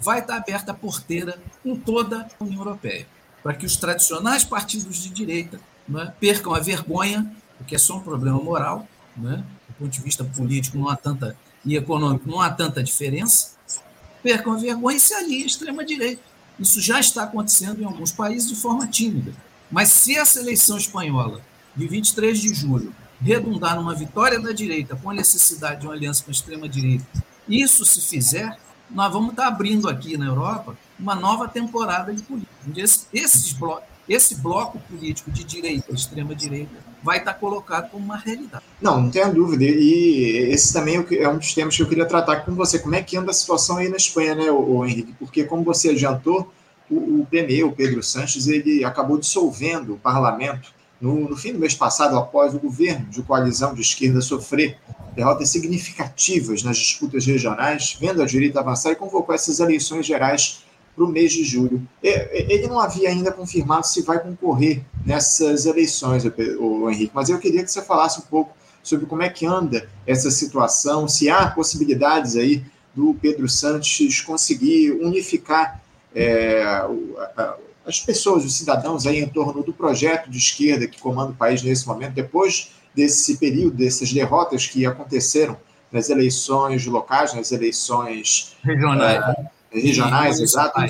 vai estar aberta a porteira em toda a União Europeia, para que os tradicionais partidos de direita é? percam a vergonha, porque é só um problema moral, é? do ponto de vista político não há tanta, e econômico não há tanta diferença, percam a vergonha e se aliem à extrema-direita. Isso já está acontecendo em alguns países de forma tímida. Mas se essa eleição espanhola, de 23 de julho, redundar numa vitória da direita com a necessidade de uma aliança com a extrema-direita, isso se fizer, nós vamos estar abrindo aqui na Europa uma nova temporada de política. Esse, esses blocos, esse bloco político de direita, extrema-direita, vai estar colocado como uma realidade. Não, não tenha dúvida. E esse também é, é um dos temas que eu queria tratar com você. Como é que anda a situação aí na Espanha, né, o, Henrique? Porque, como você adiantou, o, o PME, o Pedro Sanches, ele acabou dissolvendo o parlamento no, no, fim do mês passado, após o governo de coalizão de esquerda sofrer derrotas significativas nas disputas regionais, vendo a direita avançar e convocou essas eleições gerais para o mês de julho. Ele não havia ainda confirmado se vai concorrer nessas eleições, o Henrique, mas eu queria que você falasse um pouco sobre como é que anda essa situação, se há possibilidades aí do Pedro Santos conseguir unificar é, as pessoas, os cidadãos aí em torno do projeto de esquerda que comanda o país nesse momento, depois desse período, dessas derrotas que aconteceram nas eleições locais, nas eleições regionais, é, regionais, exato.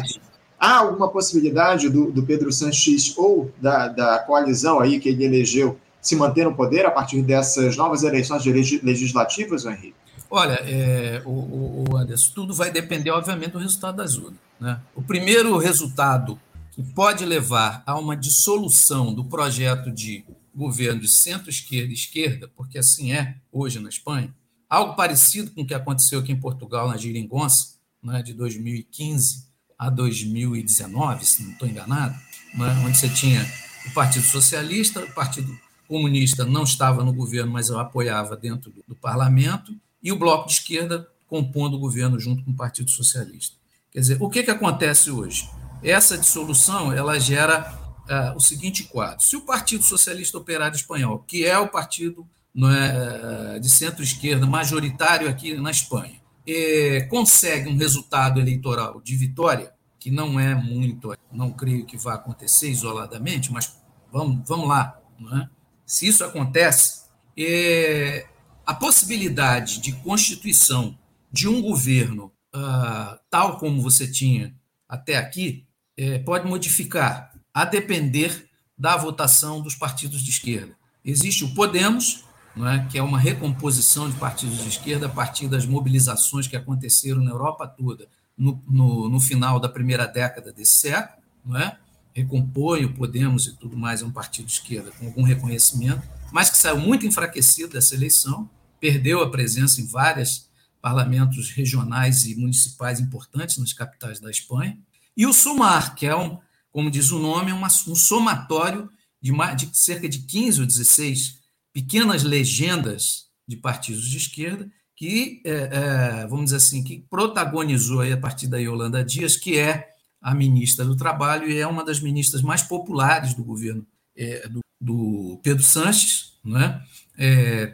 Há alguma possibilidade do, do Pedro Sanches ou da, da coalizão aí que ele elegeu se manter no poder a partir dessas novas eleições legislativas, Henrique? Olha, é, o, o Anderson, tudo vai depender, obviamente, do resultado das urnas. Né? O primeiro resultado que pode levar a uma dissolução do projeto de governo de centro-esquerda e esquerda, porque assim é hoje na Espanha, algo parecido com o que aconteceu aqui em Portugal, na Giringonça, né, de 2015 a 2019, se não estou enganado, né, onde você tinha o Partido Socialista, o Partido Comunista não estava no governo, mas eu apoiava dentro do, do parlamento, e o Bloco de Esquerda compondo o governo junto com o Partido Socialista. Quer dizer, o que, que acontece hoje? Essa dissolução ela gera uh, o seguinte quadro: se o Partido Socialista Operário Espanhol, que é o partido é, de centro-esquerda majoritário aqui na Espanha, é, consegue um resultado eleitoral de vitória, que não é muito, não creio que vá acontecer isoladamente, mas vamos, vamos lá. É? Se isso acontece, é, a possibilidade de constituição de um governo uh, tal como você tinha até aqui é, pode modificar, a depender da votação dos partidos de esquerda. Existe o Podemos, é, que é uma recomposição de partidos de esquerda a partir das mobilizações que aconteceram na Europa toda no, no, no final da primeira década desse século, não é? recompõe o Podemos e tudo mais, é um partido de esquerda com algum reconhecimento, mas que saiu muito enfraquecido dessa eleição, perdeu a presença em vários parlamentos regionais e municipais importantes nas capitais da Espanha, e o SUMAR, que é, um, como diz o nome, é um somatório de, mais, de cerca de 15 ou 16 pequenas legendas de partidos de esquerda que, é, é, vamos dizer assim, que protagonizou a partir da Yolanda Dias, que é a ministra do Trabalho e é uma das ministras mais populares do governo é, do, do, Pedro Sanches, né?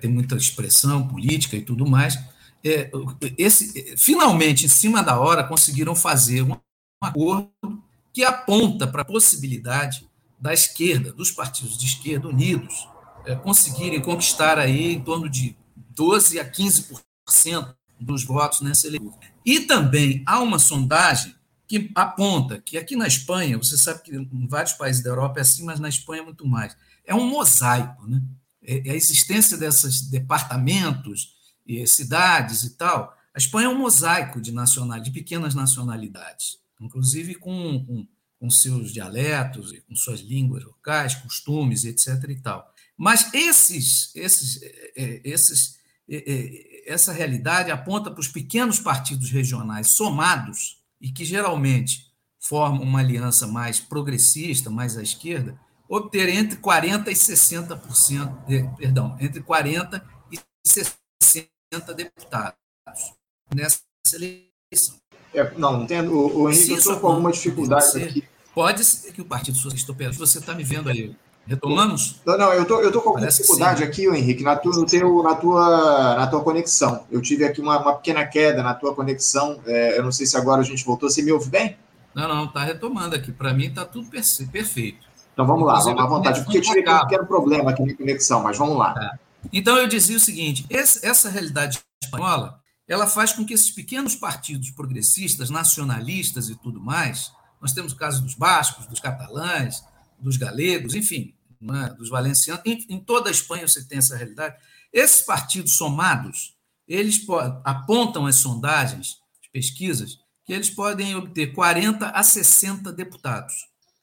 Tem muita expressão política e tudo mais. É, esse, finalmente, em cima da hora, conseguiram fazer uma acordo que aponta para a possibilidade da esquerda, dos partidos de esquerda unidos, conseguirem conquistar aí em torno de 12 a 15% dos votos nessa eleição. E também há uma sondagem que aponta que aqui na Espanha, você sabe que em vários países da Europa é assim, mas na Espanha é muito mais. É um mosaico, né? É, é a existência desses departamentos, cidades e tal. A Espanha é um mosaico de nacionalidades, de pequenas nacionalidades inclusive com, com, com seus dialetos, com suas línguas locais, costumes, etc. e tal. Mas esses, esses, é, é, esses, é, essa realidade aponta para os pequenos partidos regionais somados e que geralmente formam uma aliança mais progressista, mais à esquerda, obter entre 40 e 60%, de, perdão, entre 40 e 60 deputados nessa eleição. É, não, entendo. O, o Henrique, eu estou com alguma dificuldade aqui. Pode ser que o Partido Socialista Operário, você está me vendo aí, retomamos? Não, não, eu tô, eu tô com alguma dificuldade aqui, Henrique, na tua, no teu, na, tua, na tua conexão. Eu tive aqui uma, uma pequena queda na tua conexão. É, eu não sei se agora a gente voltou. Você me ouve bem? Não, não, está retomando aqui. Para mim está tudo perfeito. Então vamos lá, vamos à vontade, porque eu tive um pequeno problema aqui na conexão, mas vamos lá. É. Então eu dizia o seguinte: esse, essa realidade espanhola ela faz com que esses pequenos partidos progressistas, nacionalistas e tudo mais, nós temos o caso dos bascos, dos catalães, dos galegos, enfim, é? dos valencianos, em, em, toda a Espanha você tem essa realidade. Esses partidos somados, eles apontam as sondagens, as pesquisas, que eles podem obter 40 a 60 deputados.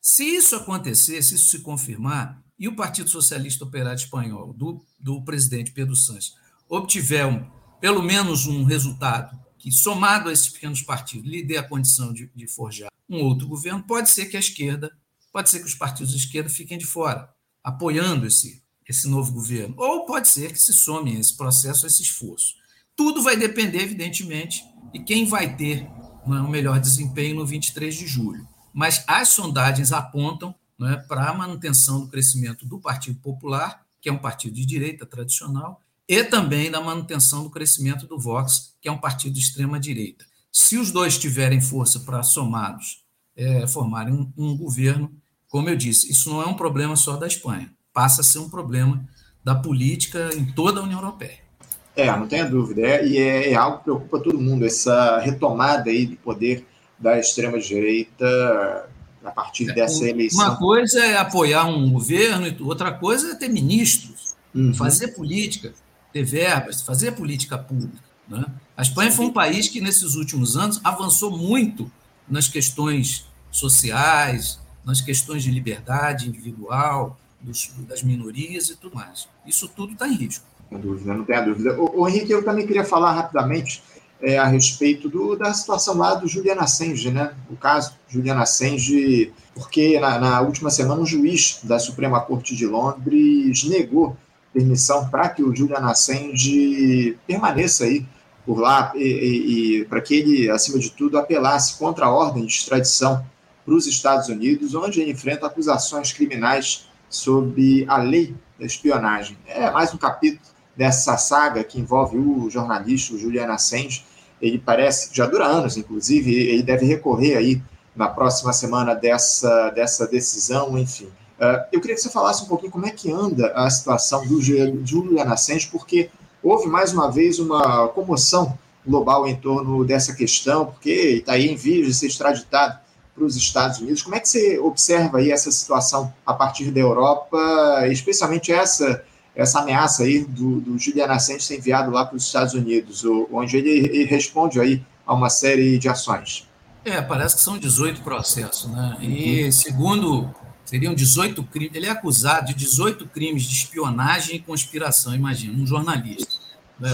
Se isso acontecer, se isso se confirmar, e o Partido Socialista Operário Espanhol, do, do presidente Pedro Sánchez, obtiver um, pelo menos um resultado que, somado a esses pequenos partidos, lhe dê a condição de, de forjar um outro governo, pode ser que a esquerda, pode ser que os partidos de esquerda fiquem de fora, apoiando esse, esse novo governo. Ou pode ser que se some esse processo, esse esforço. Tudo vai depender, evidentemente, de quem vai ter o um melhor desempenho no 23 de julho. Mas as sondagens apontam né, para a manutenção do crescimento do Partido Popular, que é um partido de direita tradicional, e também da manutenção do crescimento do Vox, que é um partido de extrema-direita. Se os dois tiverem força para, somados, é, formarem um, um, governo, como eu disse, isso não é um problema só da Espanha, passa a ser um problema da política em toda a União Europeia. É, não tenha dúvida, é, e é, é algo que preocupa todo mundo, essa retomada aí de poder da extrema-direita a partir é, dessa eleição. Uma coisa é apoiar um governo, outra coisa é ter ministros, uhum. fazer política ter verbas, fazer política pública. Né? A Espanha foi um país que, nesses últimos anos, avançou muito nas questões sociais, nas questões de liberdade individual, dos, das minorias e tudo mais. Isso tudo está em risco. Não dúvida, não tenha dúvida. O, o, Henrique, eu também queria falar rapidamente é, a respeito do, da situação lá do Julian Assange, né? O caso Julian Assange, porque na, na última semana um juiz da Suprema Corte de Londres negou permissão para que o Julian Assange permaneça aí por lá e, e, e para que ele, acima de tudo, apelasse contra a ordem de extradição para os Estados Unidos, onde ele enfrenta acusações criminais sob a lei da espionagem. É mais um capítulo dessa saga que envolve o jornalista Julian Assange. Ele parece, já dura anos, inclusive, ele deve recorrer aí na próxima semana dessa, dessa decisão, enfim. Uh, eu queria que você falasse um pouquinho como é que anda a situação do Julian Assange, porque houve mais uma vez uma comoção global em torno dessa questão, porque está aí em vias de ser extraditado para os Estados Unidos. Como é que você observa aí essa situação a partir da Europa, especialmente essa essa ameaça aí do, do Julian Assange ser enviado lá para os Estados Unidos, onde ele, ele responde aí a uma série de ações? É, parece que são 18 processos, né? E uhum. segundo Seriam 18 crimes. Ele é acusado de 18 crimes de espionagem e conspiração, imagina, um jornalista. Né,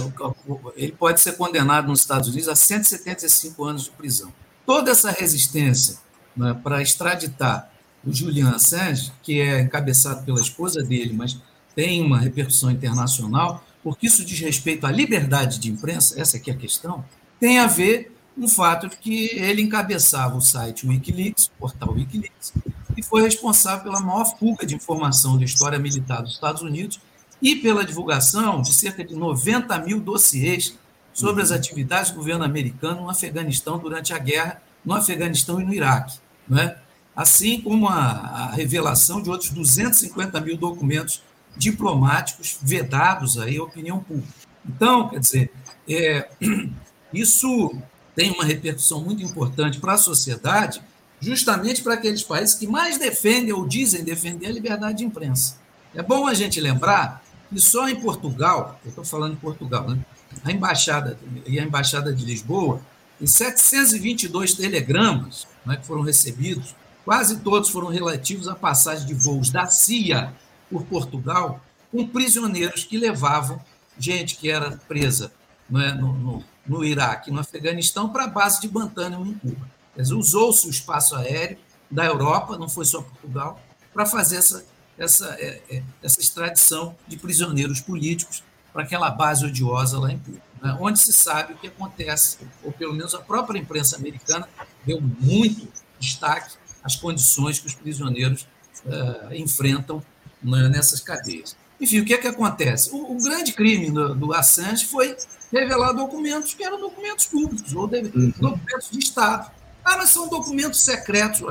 ele pode ser condenado nos Estados Unidos a 175 anos de prisão. Toda essa resistência né, para extraditar o Julian Assange, que é encabeçado pela esposa dele, mas tem uma repercussão internacional, porque isso diz respeito à liberdade de imprensa, essa aqui é a questão, tem a ver com o fato de que ele encabeçava o site Wikileaks, o portal Wikileaks, e foi responsável pela maior fuga de informação da história militar dos Estados Unidos e pela divulgação de cerca de 90 mil dossiês sobre as atividades do governo americano no Afeganistão durante a guerra no Afeganistão e no Iraque, não é? assim como a, a revelação de outros 250 mil documentos diplomáticos vedados aí à opinião pública. Então, quer dizer, é, isso tem uma repercussão muito importante para a sociedade, justamente para aqueles países que mais defendem ou dizem defender a liberdade de imprensa. É bom a gente lembrar que só em Portugal, eu estou falando em Portugal, né? a embaixada e a embaixada de Lisboa, em 722 telegramas né, que foram recebidos, quase todos foram relativos à passagem de voos da CIA por Portugal com prisioneiros que levavam gente que era presa né, no, no, no Iraque, no Afeganistão, para a base de Guantánamo, em Cuba. Usou-se o espaço aéreo da Europa, não foi só Portugal, para fazer essa, essa, é, é, essa extradição de prisioneiros políticos para aquela base odiosa lá em Cuba, né, onde se sabe o que acontece, ou pelo menos a própria imprensa americana deu muito destaque às condições que os prisioneiros uh, enfrentam né, nessas cadeias. Enfim, o que é que acontece? O, o grande crime do, do, Assange foi revelar documentos que eram documentos públicos, ou de, uhum. documentos de Estado. Ah, mas são documentos secretos.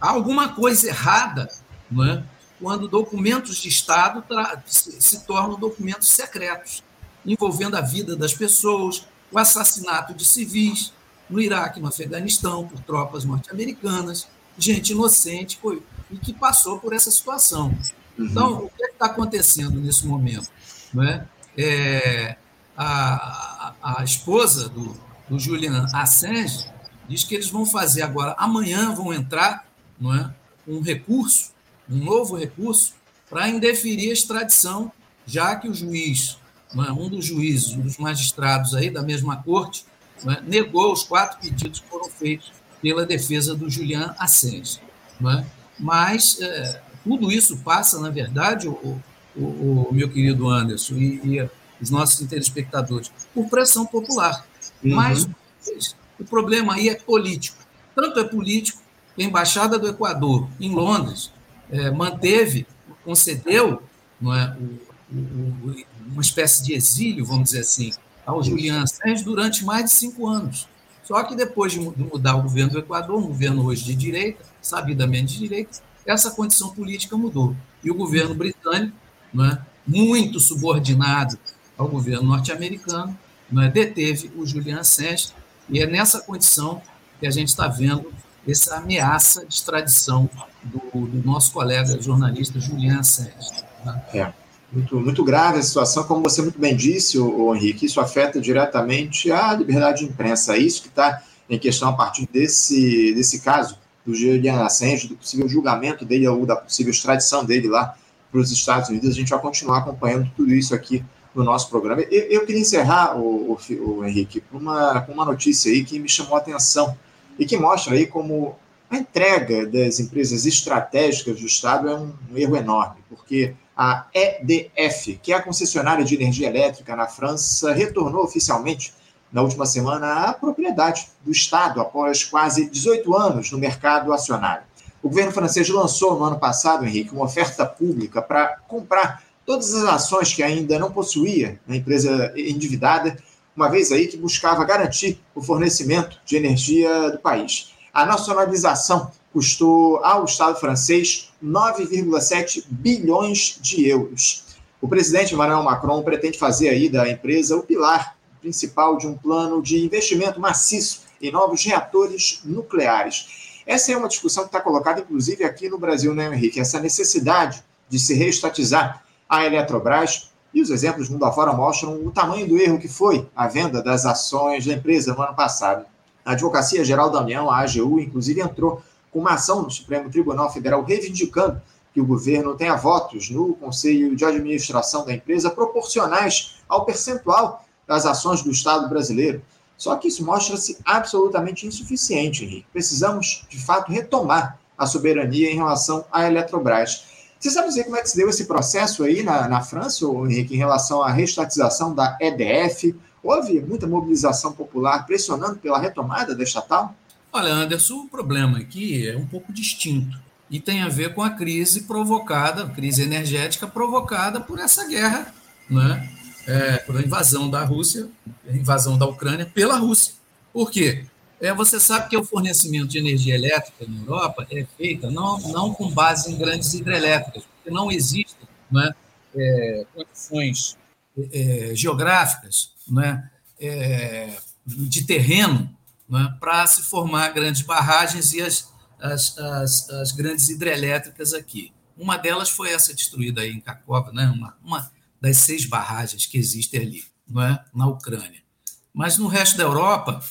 Há alguma coisa errada não é? quando documentos de Estado se, se tornam documentos secretos, envolvendo a vida das pessoas, o assassinato de civis no Iraque, no Afeganistão, por tropas norte-americanas, gente inocente foi, e que passou por essa situação. Uhum. Então, o que é está acontecendo nesse momento? Não é? é a, a, a, esposa do, do Julian Assange diz que eles vão fazer agora, amanhã vão entrar não é, um recurso, um novo recurso, para indeferir a extradição, já que o juiz, é, um dos juízes, um dos magistrados aí da mesma corte, é, negou os quatro pedidos que foram feitos pela defesa do Julian Assange. É? Mas é, tudo isso passa, na verdade, o, o, o meu querido Anderson e, e, os nossos telespectadores, por pressão popular. Uhum. Mas o problema aí é político. Tanto é político que a Embaixada do Equador, em Londres, é, manteve, concedeu é, uma espécie de exílio, vamos dizer assim, ao Julian Assange durante mais de cinco anos. Só que depois de mudar o governo do Equador, um governo hoje de direita, sabidamente de direita, essa condição política mudou. E o governo britânico, é, muito subordinado ao governo norte-americano, é, deteve o Julian Assange, e é nessa condição que a gente está vendo essa ameaça de extradição do, do nosso colega jornalista Julian Assange. Tá? É. Muito, muito grave a situação, como você muito bem disse, o, Henrique, isso afeta diretamente a liberdade de imprensa. É isso que está em questão a partir desse, desse caso do Julian Assange, do possível julgamento dele ou da possível extradição dele lá para os Estados Unidos. A gente vai continuar acompanhando tudo isso aqui no nosso programa. Eu, eu queria encerrar, o, o, o Henrique, com uma, uma notícia aí que me chamou a atenção e que mostra aí como a entrega das empresas estratégicas do Estado é um, um erro enorme, porque a EDF, que é a concessionária de energia elétrica na França, retornou oficialmente na última semana à propriedade do Estado após quase 18 anos no mercado acionário. O governo francês lançou no ano passado, Henrique, uma oferta pública para comprar todas as ações que ainda não possuía na empresa endividada, uma vez aí que buscava garantir o fornecimento de energia do país. A nacionalização custou ao Estado francês 9,7 bilhões de euros. O presidente Emmanuel Macron pretende fazer aí da empresa o pilar principal de um plano de investimento maciço em novos reatores nucleares. Essa é uma discussão que está colocada, inclusive, aqui no Brasil, né, Henrique? Essa necessidade de se reestatizar a Eletrobras. E os exemplos mundo afora mostram o tamanho do erro que foi a venda das ações da empresa no ano passado. A Advocacia Geral da União, a AGU, inclusive, entrou uma ação no Supremo Tribunal Federal reivindicando que o governo tenha votos no Conselho de Administração da empresa proporcionais ao percentual das ações do Estado brasileiro. Só que isso mostra-se absolutamente insuficiente, Henrique. Precisamos, de fato, retomar a soberania em relação à Eletrobras. Você sabe dizer como é que se deu esse processo aí na, na França, Henrique, em relação à restatização da EDF? Houve muita mobilização popular pressionando pela retomada da estatal? Olha, Anderson, o problema aqui é um pouco distinto e tem a ver com a crise provocada, crise energética provocada por essa guerra, né? É, por a invasão da Rússia, invasão da Ucrânia pela Rússia. Por quê? É, você sabe que o fornecimento de energia elétrica na Europa é feito não, não com base em grandes hidrelétricas, porque não existem né, é, condições é, geográficas né, é, de terreno né, para se formar grandes barragens e as, as, as, as, grandes hidrelétricas aqui. Uma delas foi essa destruída aí em Kakov, né, uma, uma das seis barragens que existem ali, não é, na Ucrânia. Mas no resto da Europa,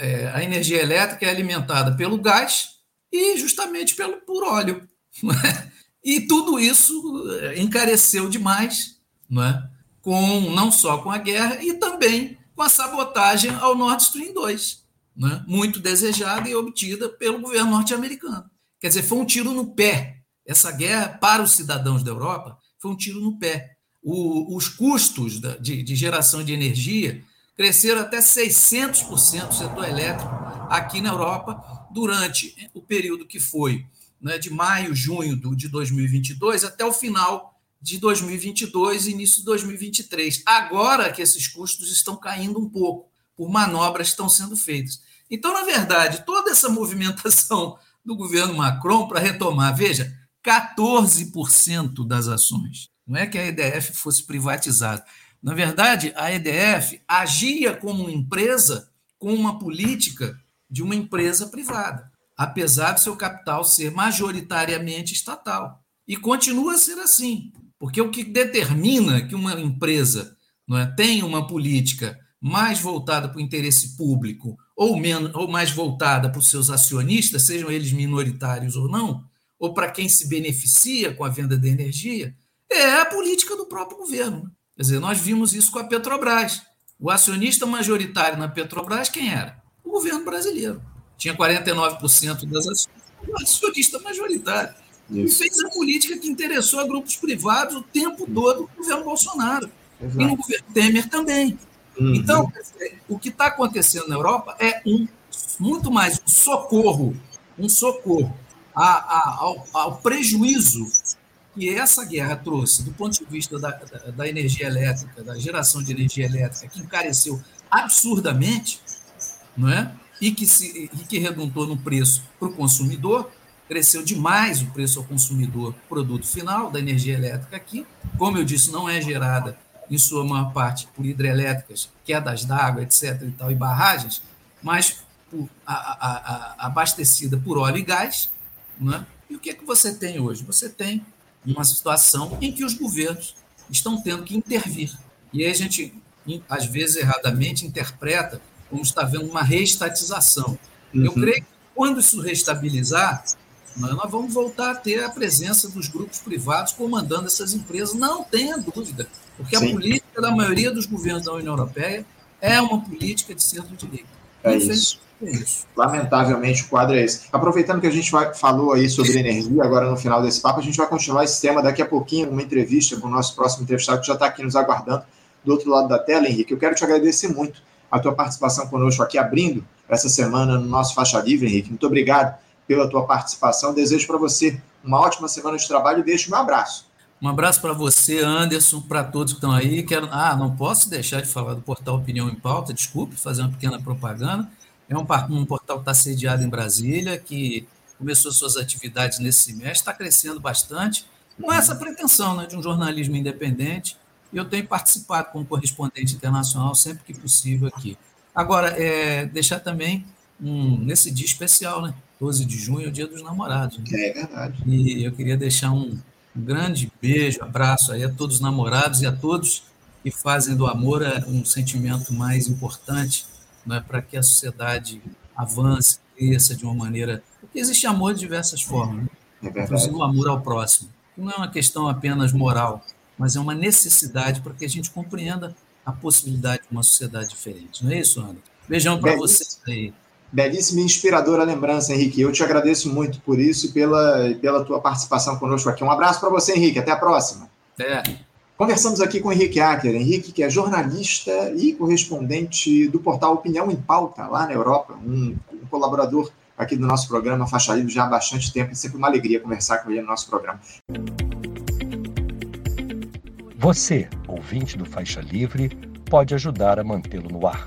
é, a energia elétrica é alimentada pelo gás e justamente pelo por óleo. É? E tudo isso é, encareceu demais, não é? com não só com a guerra e também com a sabotagem ao Nord Stream 2 né, muito desejada e obtida pelo governo norte-americano. Quer dizer, foi um tiro no pé. Essa guerra, para os cidadãos da Europa, foi um tiro no pé. O, os custos da, de, de, geração de energia cresceram até 600% do setor elétrico aqui na Europa durante o período que foi né, de maio, junho do, de 2022 até o final de 2022 e início de 2023. Agora que esses custos estão caindo um pouco por manobras que estão sendo feitas. Então, na verdade, toda essa movimentação do governo Macron para retomar, veja, 14% das ações. Não é que a EDF fosse privatizada. Na verdade, a EDF agia como empresa com uma política de uma empresa privada, apesar do seu capital ser majoritariamente estatal. E continua a ser assim, porque o que determina que uma empresa não é, tenha uma política mais voltada para o interesse público ou, menos, ou mais voltada para os seus acionistas, sejam eles minoritários ou não, ou para quem se beneficia com a venda de energia, é a política do próprio governo. Quer dizer, nós vimos isso com a Petrobras. O acionista majoritário na Petrobras, quem era? O governo brasileiro. Tinha 49% das ações. O acionista majoritário. Isso. E fez a política que interessou a grupos privados o tempo todo no governo Bolsonaro. Exato. E no governo Temer também. Uhum. Então, o que está acontecendo na Europa é um muito mais um socorro, um socorro a, a, ao, ao, prejuízo que essa guerra trouxe do ponto de vista da, da, da, energia elétrica, da geração de energia elétrica, que encareceu absurdamente, não é? e que, se, e que redundou no preço para o consumidor, cresceu demais o preço ao consumidor, produto final da energia elétrica aqui. Como eu disse, não é gerada em sua maior parte por hidrelétricas, quedas d'água, etc. e tal, e barragens, mas por, a, a, a, abastecida por óleo e gás. Né? E o que é que você tem hoje? Você tem uma situação em que os governos estão tendo que intervir. E aí a gente, às vezes, erradamente interpreta como está havendo uma reestatização. Uhum. Eu creio que quando isso reestabilizar, nós vamos voltar a ter a presença dos grupos privados comandando essas empresas, não tenha dúvida, porque Sim. a política da maioria dos governos da União Europeia é uma política de centro-direita. É isso. é isso. Lamentavelmente o quadro é esse. Aproveitando que a gente vai, falou aí sobre energia, agora no final desse papo, a gente vai continuar esse tema daqui a pouquinho, uma entrevista com o nosso próximo entrevistado que já está aqui nos aguardando do outro lado da tela, Henrique. Eu quero te agradecer muito a tua participação conosco aqui, abrindo essa semana no nosso Faixa Livre, Henrique. Muito obrigado pela tua participação. Desejo para você uma ótima semana de trabalho e deixo meu abraço. Um abraço para você, Anderson, para todos que estão aí. Quero... Ah, não posso deixar de falar do portal Opinião em Pauta, desculpe fazer uma pequena propaganda. É um, um portal que está sediado em Brasília, que começou suas atividades nesse semestre, está crescendo bastante, com essa pretensão né, de um jornalismo independente. E eu tenho participado como correspondente internacional sempre que possível aqui. Agora, é, deixar também um, nesse dia especial, né? 12 de junho é o dia dos namorados. Né? É verdade. E eu queria deixar um, grande beijo, abraço aí a todos os namorados e a todos que fazem do amor é, um sentimento mais importante né, para que a sociedade avance, cresça de uma maneira. Porque existe amor de diversas formas, né? é inclusive o amor ao próximo. Não é uma questão apenas moral, mas é uma necessidade para que a gente compreenda a possibilidade de uma sociedade diferente. Não é isso, Ana? Beijão para vocês aí. Belíssima e inspiradora lembrança, Henrique. Eu te agradeço muito por isso e pela, pela tua participação conosco aqui. Um abraço para você, Henrique. Até a próxima. É. Conversamos aqui com o Henrique Acker. Henrique, que é jornalista e correspondente do portal Opinião em Pauta, lá na Europa, um, um colaborador aqui do nosso programa Faixa Livre já há bastante tempo. É sempre uma alegria conversar com ele no nosso programa. Você, ouvinte do Faixa Livre, pode ajudar a mantê-lo no ar